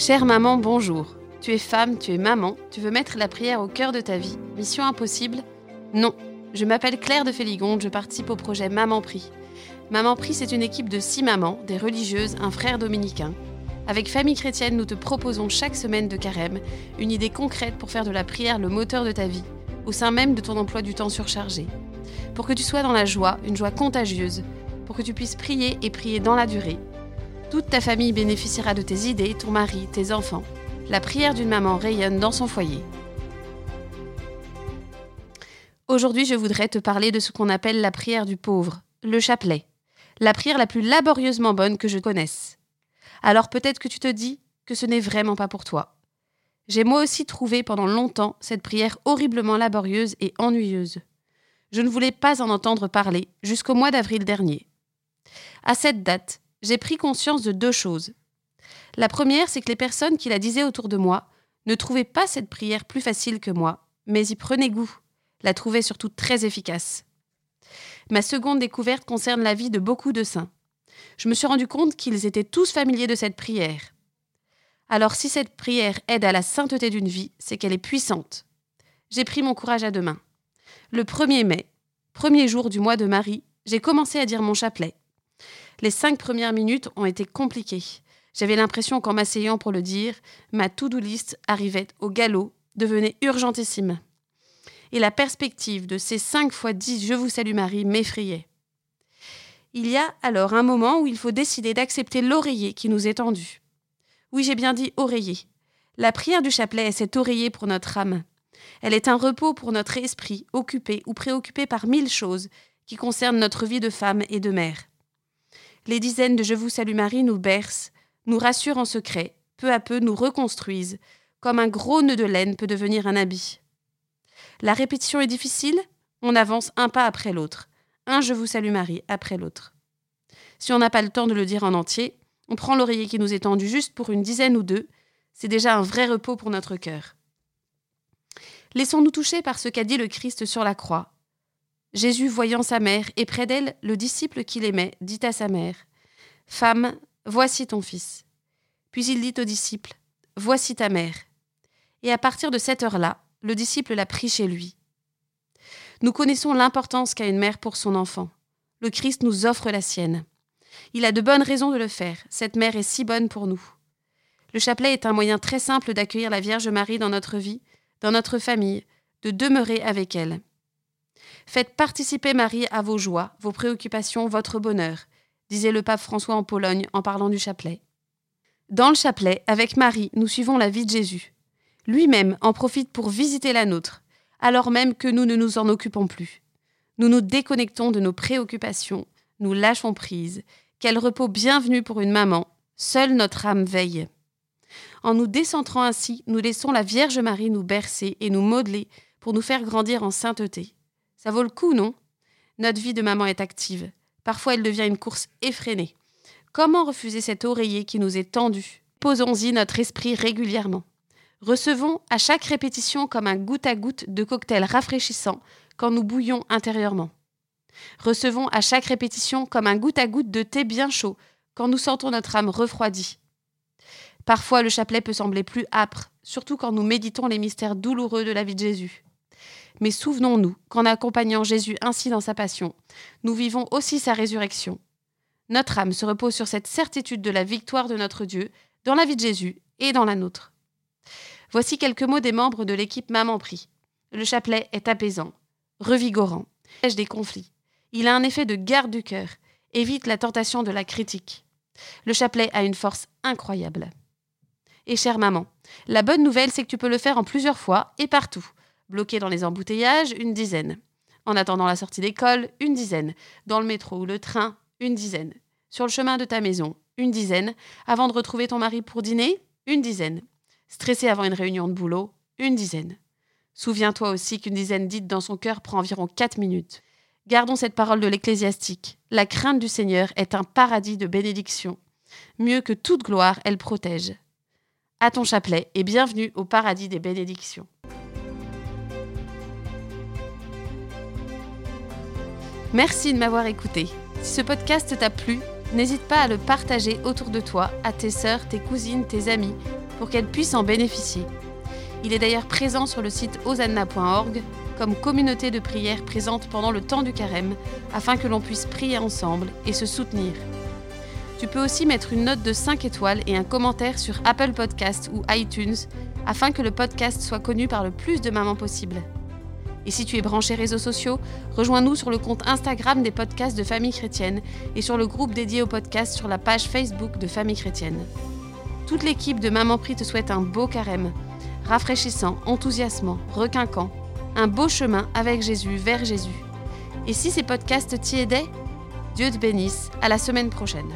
Chère maman, bonjour. Tu es femme, tu es maman, tu veux mettre la prière au cœur de ta vie. Mission impossible? Non. Je m'appelle Claire de Féligonde, je participe au projet Maman Prie. Maman Prie, c'est une équipe de six mamans, des religieuses, un frère dominicain. Avec Famille Chrétienne, nous te proposons chaque semaine de carême une idée concrète pour faire de la prière le moteur de ta vie, au sein même de ton emploi du temps surchargé. Pour que tu sois dans la joie, une joie contagieuse, pour que tu puisses prier et prier dans la durée. Toute ta famille bénéficiera de tes idées, ton mari, tes enfants. La prière d'une maman rayonne dans son foyer. Aujourd'hui, je voudrais te parler de ce qu'on appelle la prière du pauvre, le chapelet, la prière la plus laborieusement bonne que je connaisse. Alors peut-être que tu te dis que ce n'est vraiment pas pour toi. J'ai moi aussi trouvé pendant longtemps cette prière horriblement laborieuse et ennuyeuse. Je ne voulais pas en entendre parler jusqu'au mois d'avril dernier. À cette date, j'ai pris conscience de deux choses. La première, c'est que les personnes qui la disaient autour de moi ne trouvaient pas cette prière plus facile que moi, mais y prenaient goût, la trouvaient surtout très efficace. Ma seconde découverte concerne la vie de beaucoup de saints. Je me suis rendu compte qu'ils étaient tous familiers de cette prière. Alors si cette prière aide à la sainteté d'une vie, c'est qu'elle est puissante. J'ai pris mon courage à deux mains. Le 1er mai, premier jour du mois de Marie, j'ai commencé à dire mon chapelet. Les cinq premières minutes ont été compliquées. J'avais l'impression qu'en m'asseyant pour le dire, ma to-do list arrivait au galop, devenait urgentissime. Et la perspective de ces cinq fois dix Je vous salue Marie m'effrayait. Il y a alors un moment où il faut décider d'accepter l'oreiller qui nous est tendu. Oui, j'ai bien dit oreiller. La prière du chapelet est cet oreiller pour notre âme. Elle est un repos pour notre esprit, occupé ou préoccupé par mille choses qui concernent notre vie de femme et de mère. Les dizaines de Je vous salue Marie nous bercent, nous rassurent en secret, peu à peu nous reconstruisent, comme un gros nœud de laine peut devenir un habit. La répétition est difficile, on avance un pas après l'autre, un Je vous salue Marie après l'autre. Si on n'a pas le temps de le dire en entier, on prend l'oreiller qui nous est tendu juste pour une dizaine ou deux, c'est déjà un vrai repos pour notre cœur. Laissons-nous toucher par ce qu'a dit le Christ sur la croix, Jésus, voyant sa mère, et près d'elle le disciple qu'il aimait, dit à sa mère Femme, voici ton fils. Puis il dit au disciple Voici ta mère. Et à partir de cette heure-là, le disciple l'a pris chez lui. Nous connaissons l'importance qu'a une mère pour son enfant. Le Christ nous offre la sienne. Il a de bonnes raisons de le faire. Cette mère est si bonne pour nous. Le chapelet est un moyen très simple d'accueillir la Vierge Marie dans notre vie, dans notre famille, de demeurer avec elle. Faites participer Marie à vos joies, vos préoccupations, votre bonheur, disait le pape François en Pologne en parlant du chapelet. Dans le chapelet, avec Marie, nous suivons la vie de Jésus. Lui-même en profite pour visiter la nôtre, alors même que nous ne nous en occupons plus. Nous nous déconnectons de nos préoccupations, nous lâchons prise. Quel repos bienvenu pour une maman, seule notre âme veille. En nous décentrant ainsi, nous laissons la Vierge Marie nous bercer et nous modeler pour nous faire grandir en sainteté. Ça vaut le coup, non? Notre vie de maman est active. Parfois, elle devient une course effrénée. Comment refuser cet oreiller qui nous est tendu? Posons-y notre esprit régulièrement. Recevons à chaque répétition comme un goutte à goutte de cocktail rafraîchissant quand nous bouillons intérieurement. Recevons à chaque répétition comme un goutte à goutte de thé bien chaud quand nous sentons notre âme refroidie. Parfois, le chapelet peut sembler plus âpre, surtout quand nous méditons les mystères douloureux de la vie de Jésus. Mais souvenons-nous qu'en accompagnant Jésus ainsi dans sa passion, nous vivons aussi sa résurrection. Notre âme se repose sur cette certitude de la victoire de notre Dieu dans la vie de Jésus et dans la nôtre. Voici quelques mots des membres de l'équipe Maman Prie. Le chapelet est apaisant, revigorant, des conflits. Il a un effet de garde du cœur, évite la tentation de la critique. Le chapelet a une force incroyable. Et chère maman, la bonne nouvelle, c'est que tu peux le faire en plusieurs fois et partout. Bloqué dans les embouteillages, une dizaine. En attendant la sortie d'école, une dizaine. Dans le métro ou le train, une dizaine. Sur le chemin de ta maison, une dizaine. Avant de retrouver ton mari pour dîner, une dizaine. Stressé avant une réunion de boulot, une dizaine. Souviens-toi aussi qu'une dizaine dite dans son cœur prend environ quatre minutes. Gardons cette parole de l'ecclésiastique. La crainte du Seigneur est un paradis de bénédiction. Mieux que toute gloire, elle protège. À ton chapelet et bienvenue au paradis des bénédictions. Merci de m'avoir écouté. Si ce podcast t'a plu, n'hésite pas à le partager autour de toi, à tes sœurs, tes cousines, tes amis, pour qu'elles puissent en bénéficier. Il est d'ailleurs présent sur le site osanna.org comme communauté de prière présente pendant le temps du carême afin que l'on puisse prier ensemble et se soutenir. Tu peux aussi mettre une note de 5 étoiles et un commentaire sur Apple Podcast ou iTunes afin que le podcast soit connu par le plus de mamans possible. Et si tu es branché réseaux sociaux, rejoins-nous sur le compte Instagram des podcasts de Famille Chrétienne et sur le groupe dédié au podcast sur la page Facebook de Famille Chrétienne. Toute l'équipe de Maman Prie te souhaite un beau carême, rafraîchissant, enthousiasmant, requinquant, un beau chemin avec Jésus vers Jésus. Et si ces podcasts t'y aidaient, Dieu te bénisse, à la semaine prochaine.